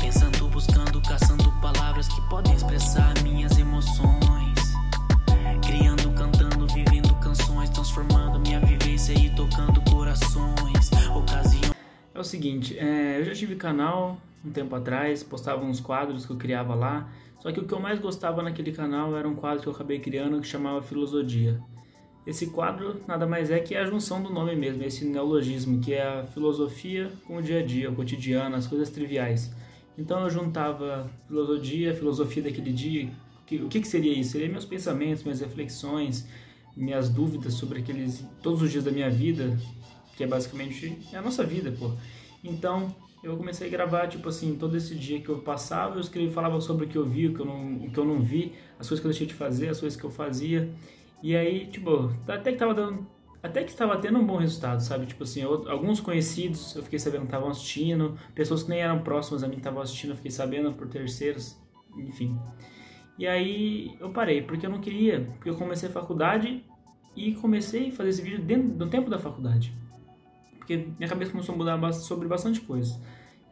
Pensando, buscando, caçando palavras que podem expressar minhas emoções. Criando, cantando, vivendo canções, transformando minha vivência e tocando corações. Ocasião. É o seguinte, é, eu já tive canal um tempo atrás, postava uns quadros que eu criava lá. Só que o que eu mais gostava naquele canal era um quadro que eu acabei criando que chamava Filosofia. Esse quadro nada mais é que a junção do nome mesmo, esse neologismo, que é a filosofia com o dia a dia, o cotidiano, as coisas triviais. Então eu juntava filosofia, filosofia daquele dia. O que, que seria isso? Seria meus pensamentos, minhas reflexões, minhas dúvidas sobre aqueles todos os dias da minha vida, que é basicamente a nossa vida, pô. Então eu comecei a gravar, tipo assim, todo esse dia que eu passava, eu escrevi, falava sobre o que eu vi, o que eu não, o que eu não vi, as coisas que eu deixei de fazer, as coisas que eu fazia. E aí, tipo, até que tava dando. Até que estava tendo um bom resultado, sabe? Tipo assim, eu, alguns conhecidos eu fiquei sabendo que estavam assistindo, pessoas que nem eram próximas a mim estavam assistindo, eu fiquei sabendo por terceiros, enfim. E aí eu parei, porque eu não queria, porque eu comecei a faculdade e comecei a fazer esse vídeo dentro do tempo da faculdade. Porque minha cabeça começou a mudar sobre bastante coisa.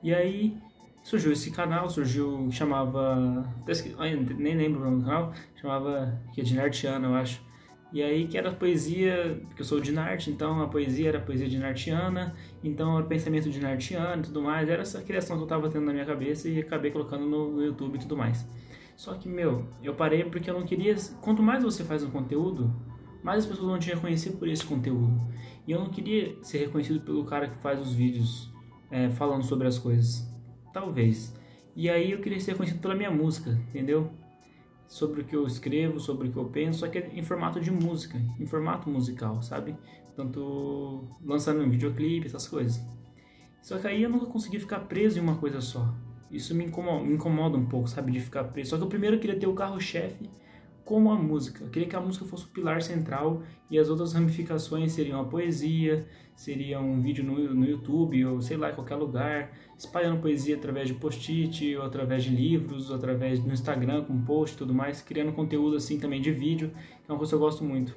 E aí surgiu esse canal, surgiu, chamava, nem lembro o nome do canal, chamava, que é de Nartiana, eu acho e aí que era poesia, porque eu sou de Narte, então a poesia era poesia de Nartiana, então era pensamento de Nartiana e tudo mais, era essa criação que eu tava tendo na minha cabeça e acabei colocando no, no YouTube e tudo mais. Só que, meu, eu parei porque eu não queria. Quanto mais você faz um conteúdo, mais as pessoas vão te reconhecer por esse conteúdo. E eu não queria ser reconhecido pelo cara que faz os vídeos é, falando sobre as coisas. Talvez. E aí eu queria ser reconhecido pela minha música, entendeu? Sobre o que eu escrevo, sobre o que eu penso, só que é em formato de música, em formato musical, sabe? Tanto lançando um videoclipe, essas coisas. Só que aí eu nunca consegui ficar preso em uma coisa só. Isso me incomoda, me incomoda um pouco, sabe? De ficar preso. Só que eu primeiro queria ter o carro-chefe como a música. Eu queria que a música fosse o pilar central e as outras ramificações seriam a poesia, seria um vídeo no, no YouTube ou sei lá, em qualquer lugar, espalhando poesia através de post-it, ou através de livros, ou através do Instagram com post e tudo mais, criando conteúdo assim também de vídeo, que é uma coisa que eu gosto muito.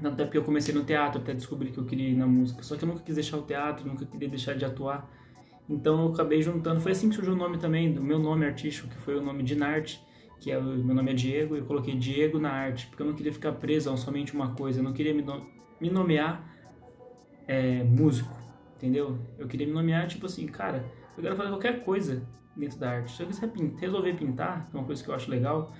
Tanto é porque eu comecei no teatro até descobrir que eu queria ir na música, só que eu nunca quis deixar o teatro, nunca queria deixar de atuar. Então eu acabei juntando, foi assim que surgiu o nome também, do meu nome artístico, que foi o nome de Narte, que é o meu nome é Diego, eu coloquei Diego na arte, porque eu não queria ficar preso a somente uma coisa, eu não queria me, no, me nomear é, músico, entendeu? Eu queria me nomear tipo assim, cara, eu quero fazer qualquer coisa dentro da arte. Se eu quiser pintar, resolver pintar, que é uma coisa que eu acho legal,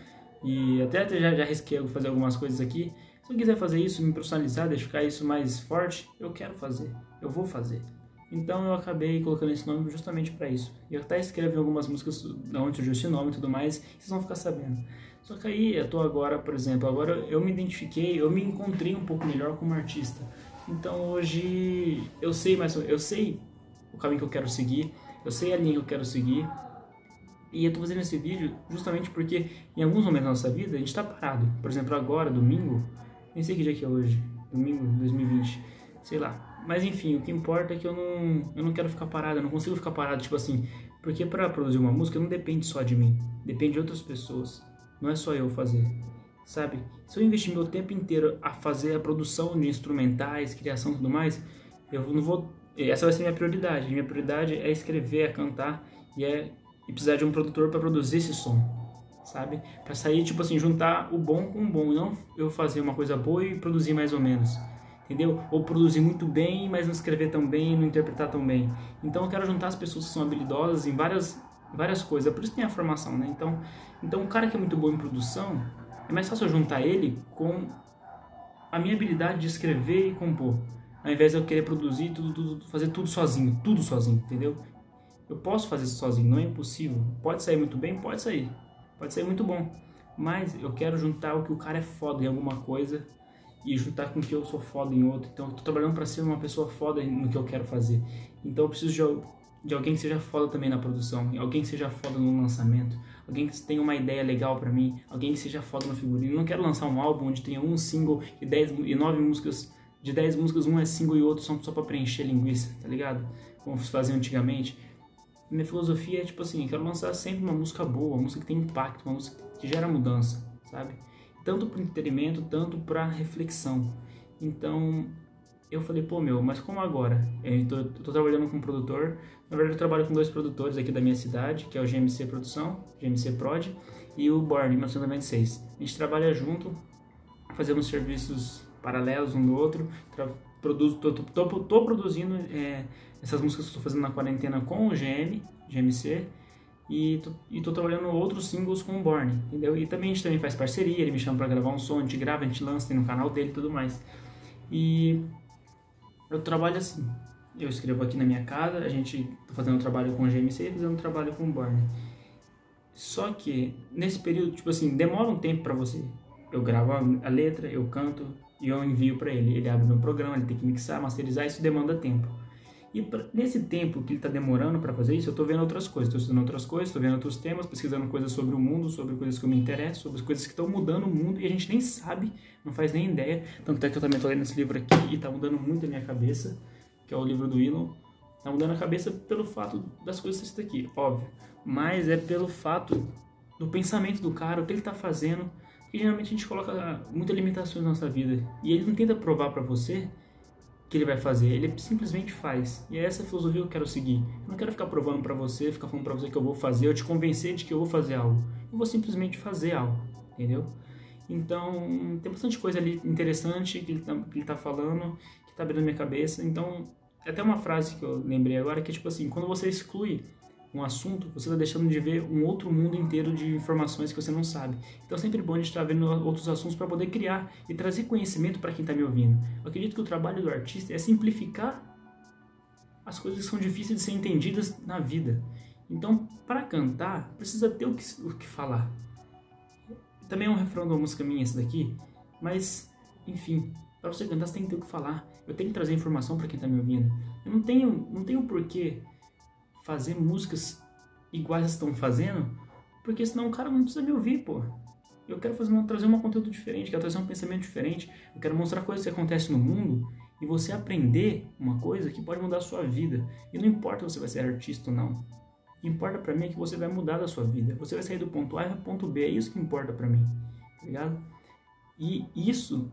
e até, até já, já risquei fazer algumas coisas aqui. Se eu quiser fazer isso, me personalizar, deixar isso mais forte, eu quero fazer, eu vou fazer. Então eu acabei colocando esse nome justamente para isso. E eu até escrevi algumas músicas da onde surgiu esse nome e tudo mais, vocês vão ficar sabendo. Só que aí eu tô agora, por exemplo, agora eu me identifiquei, eu me encontrei um pouco melhor como artista. Então hoje eu sei mais, eu sei o caminho que eu quero seguir, eu sei a linha que eu quero seguir. E eu tô fazendo esse vídeo justamente porque em alguns momentos da nossa vida a gente tá parado. Por exemplo, agora, domingo, nem sei que dia que é hoje, domingo 2020, sei lá. Mas enfim, o que importa é que eu não, eu não quero ficar parado, eu não consigo ficar parado, tipo assim, porque para produzir uma música não depende só de mim, depende de outras pessoas. Não é só eu fazer, sabe? Se eu investir meu tempo inteiro a fazer a produção de instrumentais, criação e tudo mais, eu não vou. Essa vai ser minha prioridade. Minha prioridade é escrever, é cantar e é e precisar de um produtor para produzir esse som, sabe? Para sair, tipo assim, juntar o bom com o bom, não eu fazer uma coisa boa e produzir mais ou menos entendeu? Ou produzir muito bem, mas não escrever tão bem, não interpretar tão bem. Então eu quero juntar as pessoas que são habilidosas em várias várias coisas, é por isso tem a formação, né? Então, então o cara que é muito bom em produção, é mais fácil eu juntar ele com a minha habilidade de escrever e compor, ao invés de eu querer produzir tudo, tudo fazer tudo sozinho, tudo sozinho, entendeu? Eu posso fazer isso sozinho, não é impossível. Pode sair muito bem, pode sair. Pode sair muito bom. Mas eu quero juntar o que o cara é foda em alguma coisa e juntar com o que eu sou foda em outro. Então eu tô trabalhando para ser uma pessoa foda no que eu quero fazer. Então eu preciso de, de alguém que seja foda também na produção, alguém que seja foda no lançamento, alguém que tenha uma ideia legal para mim, alguém que seja foda no figurino. Eu não quero lançar um álbum onde tenha um single e, dez, e nove músicas. De 10 músicas, um é single e outro são só pra preencher linguiça, tá ligado? Como faziam antigamente. Minha filosofia é tipo assim, eu quero lançar sempre uma música boa, uma música que tem impacto, uma música que gera mudança, sabe? Tanto para entretenimento, tanto para reflexão. Então, eu falei, pô, meu, mas como agora? Eu tô, tô, trabalhando com um produtor, na verdade eu trabalho com dois produtores aqui da minha cidade, que é o GMC Produção, GMC Prod, e o Born, 1996. A gente trabalha junto, fazemos serviços paralelos um do outro, produzo, tô, tô, tô produzindo é, essas músicas que estou fazendo na quarentena com o GM, GMC, e tô, e tô trabalhando outros singles com o Born, entendeu? E também a gente também faz parceria, ele me chama para gravar um som, a gente grava, a gente lança, tem no canal dele e tudo mais. E eu trabalho assim. Eu escrevo aqui na minha casa, a gente tá fazendo um trabalho com o GMC e fazendo um trabalho com o Born. Só que nesse período, tipo assim, demora um tempo para você. Eu gravo a letra, eu canto e eu envio para ele. Ele abre meu programa, ele tem que mixar, masterizar, isso demanda tempo. E nesse tempo que ele está demorando para fazer isso, eu estou vendo outras coisas, estou estudando outras coisas, estou vendo outros temas, pesquisando coisas sobre o mundo, sobre coisas que eu me interesso, sobre coisas que estão mudando o mundo e a gente nem sabe, não faz nem ideia. Tanto é que eu também estou lendo esse livro aqui e está mudando muito a minha cabeça, que é o livro do Elon. Está mudando a cabeça pelo fato das coisas que está aqui, óbvio. Mas é pelo fato do pensamento do cara, o que ele está fazendo. que geralmente a gente coloca muitas limitações na nossa vida. E ele não tenta provar para você que ele vai fazer, ele simplesmente faz. E é essa filosofia que eu quero seguir. Eu não quero ficar provando para você, ficar falando para você que eu vou fazer, eu te convencer de que eu vou fazer algo. Eu vou simplesmente fazer algo, entendeu? Então, tem bastante coisa ali interessante que ele tá, que ele tá falando, que tá abrindo minha cabeça. Então, é até uma frase que eu lembrei agora, que é tipo assim, quando você exclui um assunto, você está deixando de ver um outro mundo inteiro de informações que você não sabe. Então é sempre bom a gente estar vendo outros assuntos para poder criar e trazer conhecimento para quem está me ouvindo. Eu acredito que o trabalho do artista é simplificar as coisas que são difíceis de ser entendidas na vida. Então, para cantar, precisa ter o que, o que falar. Também é um refrão de uma música minha esse daqui, mas, enfim, para você cantar você tem que ter o que falar. Eu tenho que trazer informação para quem está me ouvindo. Eu não tenho, não tenho porquê fazer músicas iguais estão fazendo, porque senão o cara não precisa me ouvir, pô. Eu quero fazer uma, trazer um conteúdo diferente, quero trazer um pensamento diferente, eu quero mostrar coisas que acontecem no mundo e você aprender uma coisa que pode mudar a sua vida. E não importa se você vai ser artista ou não. O que importa para mim é que você vai mudar da sua vida. Você vai sair do ponto A para o ponto B, é isso que importa para mim. Tá ligado? E isso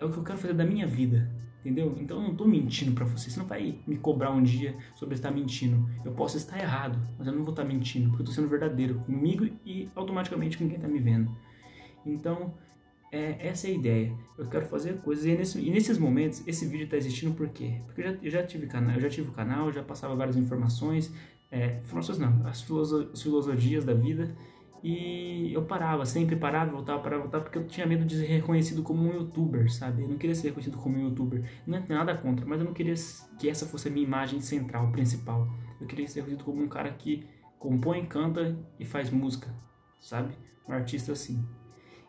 é o que eu quero fazer da minha vida. Entendeu? Então eu não estou mentindo para você. Você não vai me cobrar um dia sobre estar mentindo. Eu posso estar errado, mas eu não vou estar mentindo, porque eu estou sendo verdadeiro comigo e automaticamente com quem está me vendo. Então, é, essa é a ideia. Eu quero fazer coisas e, nesse, e nesses momentos esse vídeo está existindo por quê? Porque eu já, eu já tive canal, eu já tive o canal, já passava várias informações, é, informações não, as, filoso, as filosofias da vida e eu parava, sempre parava, voltava, parava, voltava, porque eu tinha medo de ser reconhecido como um youtuber, sabe? Eu não queria ser reconhecido como um youtuber. Não é nada contra, mas eu não queria que essa fosse a minha imagem central, principal. Eu queria ser reconhecido como um cara que compõe, canta e faz música, sabe? Um artista assim.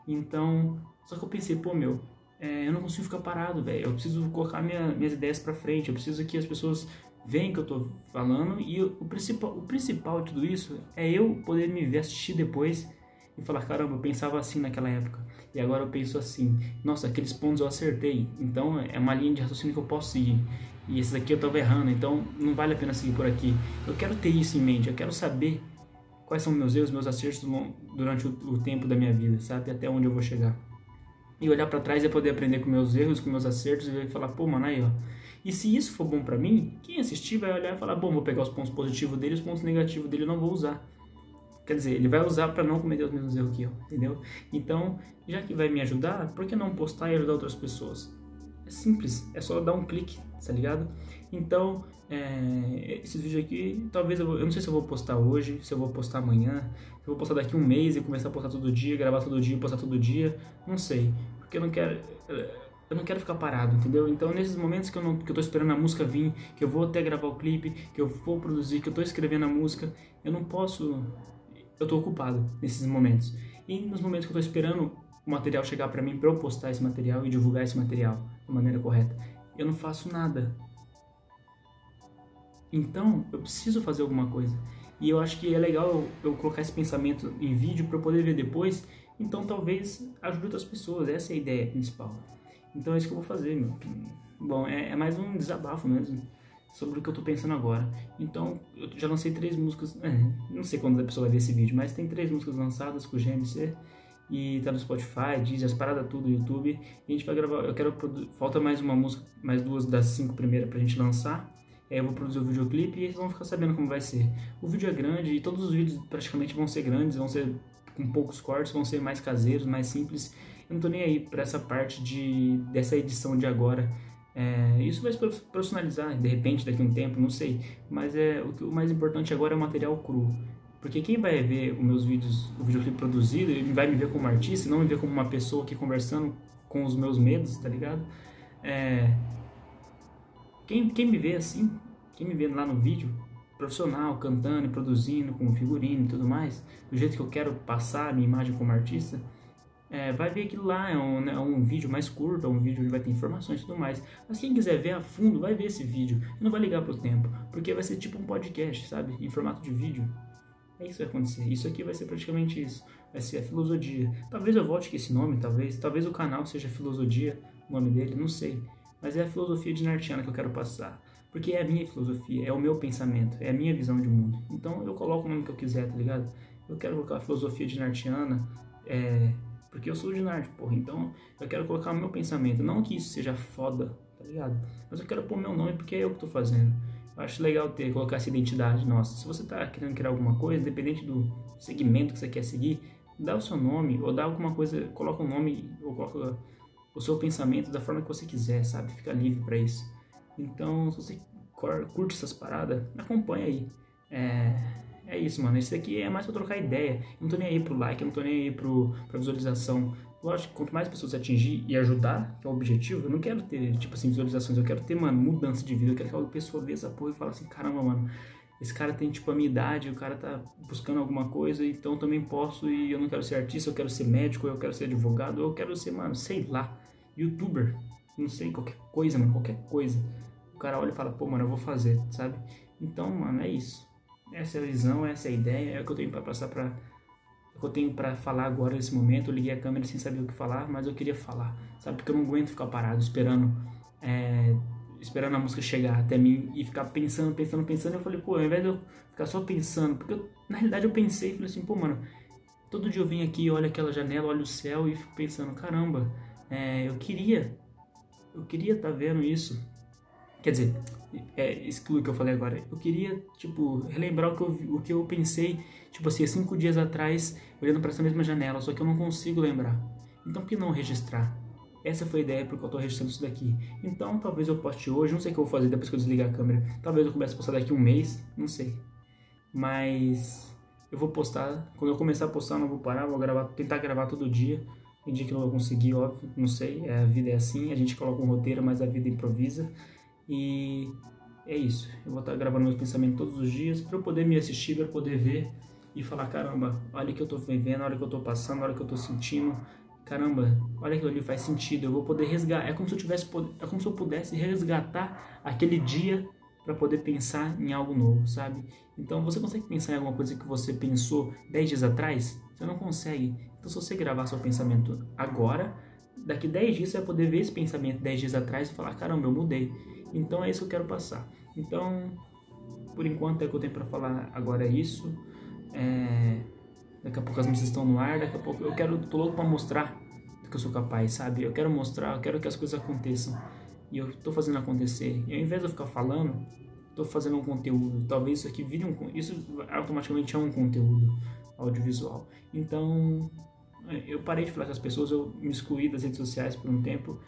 Então, só que eu pensei, pô, meu, é, eu não consigo ficar parado, velho. Eu preciso colocar minha, minhas ideias pra frente. Eu preciso que as pessoas veem que eu tô falando e o principal, o principal de tudo isso é eu poder me ver assistir depois e falar, caramba, eu pensava assim naquela época e agora eu penso assim. Nossa, aqueles pontos eu acertei. Então é uma linha de raciocínio que eu posso seguir. E esses aqui eu tava errando, então não vale a pena seguir por aqui. Eu quero ter isso em mente, eu quero saber quais são meus erros, meus acertos durante o, tempo da minha vida, sabe? Até onde eu vou chegar. E olhar para trás e poder aprender com meus erros, com meus acertos e falar, pô, mano, aí ó, e se isso for bom para mim, quem assistir vai olhar e falar: bom, vou pegar os pontos positivos dele, os pontos negativos dele eu não vou usar. Quer dizer, ele vai usar para não cometer os mesmos erros que eu, entendeu? Então, já que vai me ajudar, por que não postar e ajudar outras pessoas? É simples, é só dar um clique, tá ligado? Então, é, esse vídeo aqui, talvez eu, vou, eu não sei se eu vou postar hoje, se eu vou postar amanhã, se eu vou postar daqui um mês e começar a postar todo dia, gravar todo dia, postar todo dia, não sei, porque eu não quero eu não quero ficar parado, entendeu? Então, nesses momentos que eu, não, que eu tô esperando a música vir, que eu vou até gravar o clipe, que eu vou produzir, que eu tô escrevendo a música, eu não posso. Eu tô ocupado nesses momentos. E nos momentos que eu tô esperando o material chegar para mim para eu postar esse material e divulgar esse material da maneira correta, eu não faço nada. Então, eu preciso fazer alguma coisa. E eu acho que é legal eu, eu colocar esse pensamento em vídeo para poder ver depois. Então, talvez ajude outras pessoas. Essa é a ideia principal. Então é isso que eu vou fazer, meu. Bom, é, é mais um desabafo mesmo sobre o que eu tô pensando agora. Então, eu já lancei três músicas, é, não sei quando a pessoa vai ver esse vídeo, mas tem três músicas lançadas com o GMC e tá no Spotify, diz as paradas tudo, YouTube. E a gente vai gravar, eu quero falta mais uma música, mais duas das cinco primeiras pra gente lançar. Aí eu vou produzir o videoclipe e eles vão ficar sabendo como vai ser. O vídeo é grande e todos os vídeos praticamente vão ser grandes, vão ser com poucos cortes, vão ser mais caseiros, mais simples. Eu não tô nem aí para essa parte de dessa edição de agora. É, isso vai se profissionalizar de repente daqui a um tempo, não sei. Mas é o, que, o mais importante agora é o material cru. Porque quem vai ver os meus vídeos, o videoclipe produzido, ele vai me ver como artista, não me ver como uma pessoa aqui conversando com os meus medos, tá ligado? É, quem, quem me vê assim, quem me vê lá no vídeo, profissional, cantando e produzindo, com figurino e tudo mais, do jeito que eu quero passar a minha imagem como artista, é, vai ver aquilo lá, é um, né, é um vídeo mais curto, é um vídeo que vai ter informações e tudo mais. Mas quem quiser ver a fundo, vai ver esse vídeo. Não vai ligar pro tempo, porque vai ser tipo um podcast, sabe? Em formato de vídeo. É isso que vai acontecer. Isso aqui vai ser praticamente isso. Vai ser a filosofia. Talvez eu volte com esse nome, talvez. Talvez o canal seja Filosofia, o nome dele, não sei. Mas é a filosofia de Nartiana que eu quero passar. Porque é a minha filosofia, é o meu pensamento, é a minha visão de mundo. Então eu coloco o nome que eu quiser, tá ligado? Eu quero colocar a filosofia de Nartiana, é, porque eu sou de Nart, porra. Então eu quero colocar o meu pensamento. Não que isso seja foda, tá ligado? Mas eu quero pôr meu nome porque é eu que tô fazendo. Eu acho legal ter, colocar essa identidade nossa. Se você está querendo criar alguma coisa, independente do segmento que você quer seguir, dá o seu nome, ou dá alguma coisa, coloca o um nome, ou coloca o seu pensamento da forma que você quiser, sabe? Fica livre para isso. Então, se você curte essas paradas, acompanha aí. É, é isso, mano. Esse aqui é mais pra trocar ideia. Eu não tô nem aí pro like, eu não tô nem aí pro, pra visualização. Lógico, quanto mais pessoas atingir e ajudar, que é o objetivo, eu não quero ter, tipo assim, visualizações, eu quero ter, mano, mudança de vida. Eu quero que a pessoa veja essa porra e fale assim, caramba, mano, esse cara tem, tipo, a minha idade, o cara tá buscando alguma coisa, então eu também posso e eu não quero ser artista, eu quero ser médico, eu quero ser advogado, eu quero ser, mano, sei lá, youtuber, não sei, qualquer coisa, mano, qualquer coisa. O cara olha e fala, pô, mano, eu vou fazer, sabe? Então, mano, é isso. Essa é a visão, essa é a ideia, é o que eu tenho para passar para que eu tenho para falar agora nesse momento. Eu liguei a câmera sem saber o que falar, mas eu queria falar, sabe? Porque eu não aguento ficar parado esperando, é, esperando a música chegar até mim e ficar pensando, pensando, pensando. Eu falei, pô, ao invés de eu ficar só pensando, porque eu, na realidade eu pensei, falei assim, pô, mano, todo dia eu venho aqui, olho aquela janela, olho o céu e fico pensando, caramba, é, eu queria, eu queria estar tá vendo isso. Quer dizer, é, exclui o que eu falei agora. Eu queria, tipo, relembrar o que eu, o que eu pensei, tipo assim, cinco dias atrás, olhando para essa mesma janela, só que eu não consigo lembrar. Então, por que não registrar? Essa foi a ideia porque eu estou registrando isso daqui. Então, talvez eu poste hoje, não sei o que eu vou fazer depois que eu desligar a câmera. Talvez eu comece a postar daqui um mês, não sei. Mas eu vou postar, quando eu começar a postar, não vou parar, vou gravar, tentar gravar todo dia. Tem dia que eu não vou conseguir, óbvio, não sei, é, a vida é assim, a gente coloca um roteiro, mas a vida improvisa. E é isso. Eu vou estar gravando meus pensamentos todos os dias para eu poder me assistir, para poder ver e falar: caramba, olha o que eu estou vivendo, olha o que eu estou passando, olha o que eu estou sentindo. Caramba, olha aquilo ali faz sentido. Eu vou poder resgatar. É como se eu tivesse, é como se eu pudesse resgatar aquele dia para poder pensar em algo novo, sabe? Então você consegue pensar em alguma coisa que você pensou 10 dias atrás? Você não consegue. Então se você gravar seu pensamento agora, daqui 10 dias você vai poder ver esse pensamento 10 dias atrás e falar: caramba, eu mudei. Então é isso que eu quero passar. Então, por enquanto é o que eu tenho para falar agora é isso. É... Daqui a pouco as músicas estão no ar, daqui a pouco eu quero, tô louco para mostrar que eu sou capaz, sabe? Eu quero mostrar, eu quero que as coisas aconteçam. E eu tô fazendo acontecer. E ao invés de eu ficar falando, tô fazendo um conteúdo. Talvez isso aqui vire um isso automaticamente é um conteúdo audiovisual. Então, eu parei de falar com as pessoas, eu me excluí das redes sociais por um tempo.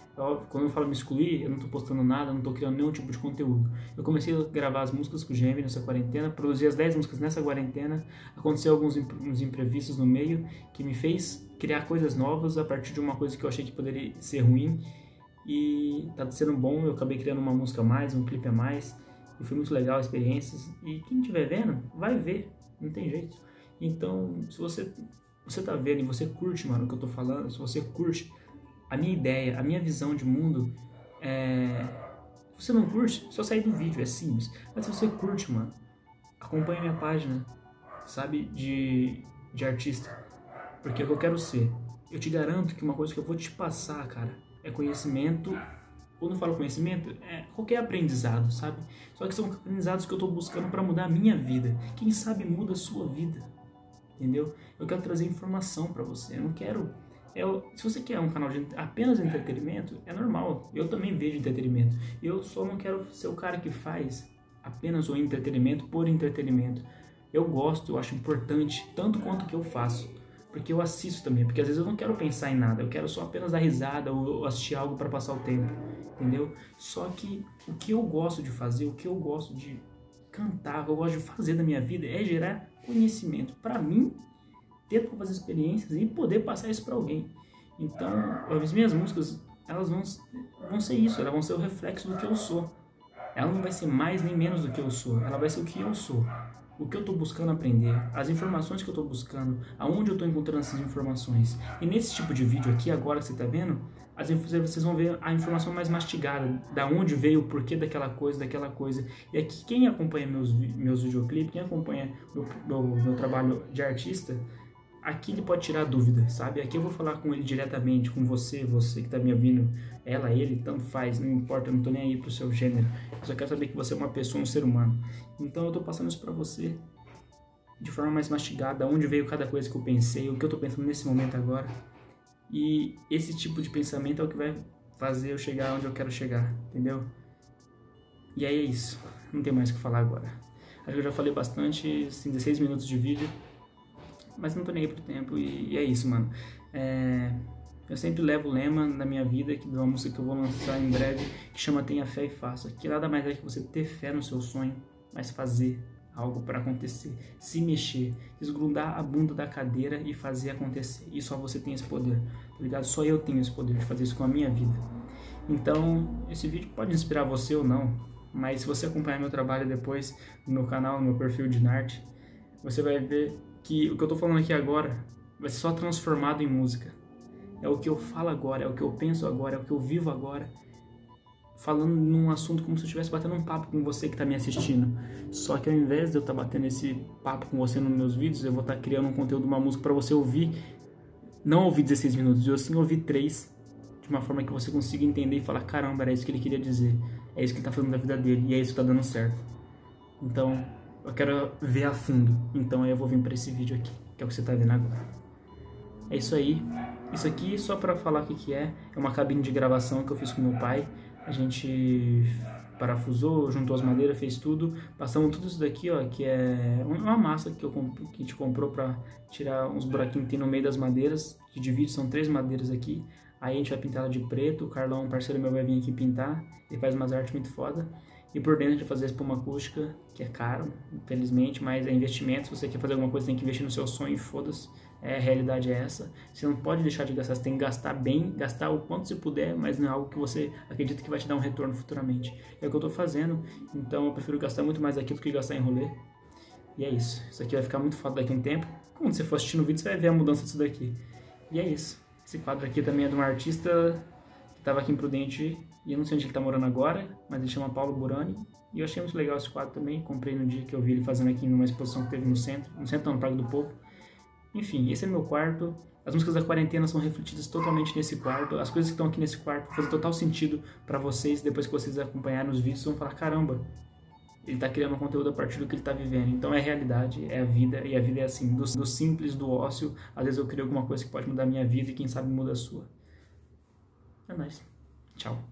Quando eu falo me excluir, eu não estou postando nada, não estou criando nenhum tipo de conteúdo. Eu comecei a gravar as músicas com o GM nessa quarentena, produzi as 10 músicas nessa quarentena. Aconteceu alguns uns imprevistos no meio que me fez criar coisas novas a partir de uma coisa que eu achei que poderia ser ruim. E tá sendo bom, eu acabei criando uma música a mais, um clipe a mais. E foi muito legal experiências. E quem estiver vendo, vai ver, não tem jeito. Então, se você você tá vendo e você curte, mano, o que eu tô falando, se você curte a minha ideia, a minha visão de mundo, é... você não curte, só sair do vídeo, é simples. Mas se você curte, mano, acompanha minha página, sabe, de, de artista. Porque é o que eu quero ser. Eu te garanto que uma coisa que eu vou te passar, cara, é conhecimento. Quando eu falo conhecimento, é qualquer aprendizado, sabe? Só que são aprendizados que eu tô buscando para mudar a minha vida. Quem sabe muda a sua vida entendeu? Eu quero trazer informação para você. Eu não quero eu, se você quer um canal de apenas entretenimento, é normal. Eu também vejo entretenimento. Eu só não quero ser o cara que faz apenas o entretenimento por entretenimento. Eu gosto, eu acho importante, tanto quanto que eu faço. Porque eu assisto também, porque às vezes eu não quero pensar em nada, eu quero só apenas dar risada ou assistir algo para passar o tempo, entendeu? Só que o que eu gosto de fazer, o que eu gosto de cantar, o que eu gosto de fazer da minha vida é gerar conhecimento para mim ter novas experiências e poder passar isso para alguém. Então, as minhas músicas, elas vão, vão ser isso, elas vão ser o reflexo do que eu sou. Ela não vai ser mais nem menos do que eu sou, ela vai ser o que eu sou. O que eu estou buscando aprender, as informações que eu estou buscando, aonde eu estou encontrando essas informações. E nesse tipo de vídeo aqui, agora que você está vendo, as, vocês vão ver a informação mais mastigada, da onde veio, o porquê daquela coisa, daquela coisa. E aqui, quem acompanha meus, meus videoclipes, quem acompanha meu, meu, meu trabalho de artista, aqui ele pode tirar dúvida, sabe? Aqui eu vou falar com ele diretamente, com você, você que tá me ouvindo, ela, ele, tanto faz, não importa, eu não tô nem aí pro seu gênero. Eu só quero saber que você é uma pessoa, um ser humano. Então eu tô passando isso para você de forma mais mastigada, onde veio cada coisa que eu pensei, o que eu tô pensando nesse momento agora. E esse tipo de pensamento é o que vai fazer eu chegar onde eu quero chegar, entendeu? E aí é isso. Não tem mais o que falar agora. Acho que eu já falei bastante, assim, 16 minutos de vídeo mas não tô nem aí pro tempo e, e é isso, mano. É, eu sempre levo o lema na minha vida, que é uma música que eu vou lançar em breve, que chama Tenha Fé e Faça. Que nada mais é que você ter fé no seu sonho, mas fazer algo para acontecer, se mexer, desgrudar a bunda da cadeira e fazer acontecer. E só você tem esse poder, tá ligado? Só eu tenho esse poder de fazer isso com a minha vida. Então, esse vídeo pode inspirar você ou não, mas se você acompanhar meu trabalho depois no meu canal, no meu perfil de Narte, você vai ver que o que eu tô falando aqui agora vai ser só transformado em música. É o que eu falo agora, é o que eu penso agora, é o que eu vivo agora. Falando num assunto como se eu estivesse batendo um papo com você que está me assistindo. Só que ao invés de eu estar tá batendo esse papo com você nos meus vídeos, eu vou estar tá criando um conteúdo, uma música para você ouvir. Não ouvir 16 minutos, eu sim ouvir 3, de uma forma que você consiga entender e falar: caramba, era isso que ele queria dizer. É isso que ele está fazendo da vida dele e é isso que está dando certo. Então, eu quero ver a fundo. Então aí eu vou vir para esse vídeo aqui, que é o que você está vendo agora. É isso aí. Isso aqui, só para falar o que, que é, é uma cabine de gravação que eu fiz com meu pai. A gente parafusou, juntou as madeiras, fez tudo. Passamos tudo isso daqui, ó, que é uma massa que, eu, que a gente comprou para tirar uns buraquinhos que tem no meio das madeiras, que divide, são três madeiras aqui. Aí a gente vai pintar ela de preto, o Carlão, um parceiro meu, vai vir aqui pintar. Ele faz umas artes muito foda. E por dentro de fazer espuma acústica, que é caro, infelizmente, mas é investimento. Se você quer fazer alguma coisa, tem que investir no seu sonho, foda-se. É, a realidade é essa. Você não pode deixar de gastar, você tem que gastar bem, gastar o quanto você puder, mas não é algo que você acredita que vai te dar um retorno futuramente. É o que eu estou fazendo, então eu prefiro gastar muito mais aqui do que gastar em rolê. E é isso. Isso aqui vai ficar muito foda daqui a um tempo. Quando você for assistindo o vídeo, você vai ver a mudança disso daqui. E é isso. Esse quadro aqui também é de um artista que estava aqui em Prudente e eu não sei onde ele está morando agora, mas ele chama Paulo Burani. E eu achei muito legal esse quadro também. Comprei no dia que eu vi ele fazendo aqui numa exposição que teve no centro, no centro não, no Parque do Povo. Enfim, esse é meu quarto. As músicas da quarentena são refletidas totalmente nesse quarto. As coisas que estão aqui nesse quarto vão fazer total sentido para vocês. Depois que vocês acompanharem os vídeos, vão falar: caramba, ele está criando conteúdo a partir do que ele está vivendo. Então é realidade, é a vida, e a vida é assim: do, do simples, do ócio. Às vezes eu crio alguma coisa que pode mudar a minha vida e quem sabe muda a sua. É nóis. Tchau.